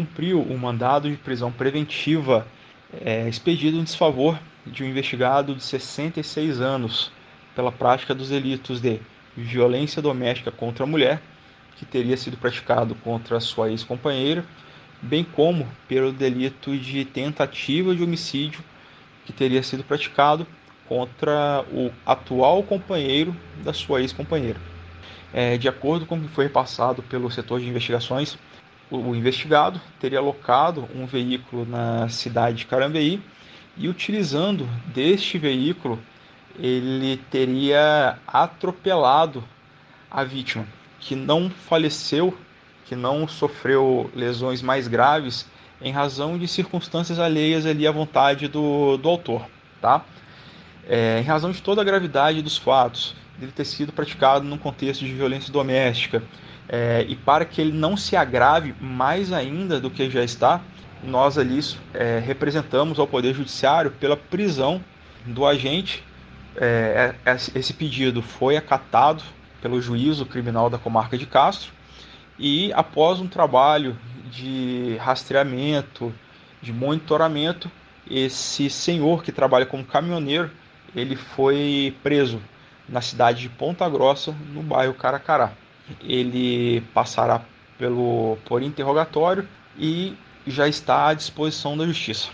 cumpriu um mandado de prisão preventiva é, expedido em desfavor de um investigado de 66 anos pela prática dos delitos de violência doméstica contra a mulher, que teria sido praticado contra sua ex-companheira, bem como pelo delito de tentativa de homicídio, que teria sido praticado contra o atual companheiro da sua ex-companheira. É, de acordo com o que foi repassado pelo setor de investigações, o, investigado teria alocado um veículo na cidade de Carambeí e, utilizando deste veículo, ele teria atropelado a vítima, que não faleceu, que não sofreu lesões mais graves em razão de circunstâncias alheias ali à vontade do, do autor, tá? É, em razão de toda a gravidade dos fatos, dele ter sido praticado num contexto de violência doméstica, é, e para que ele não se agrave mais ainda do que já está, nós ali é, representamos ao Poder Judiciário pela prisão do agente. É, é esse pedido foi acatado pelo juízo criminal da comarca de Castro e após um trabalho de rastreamento, de monitoramento, esse senhor que trabalha como caminhoneiro, ele foi preso na cidade de Ponta Grossa, no bairro Caracará. Ele passará pelo por interrogatório e já está à disposição da justiça.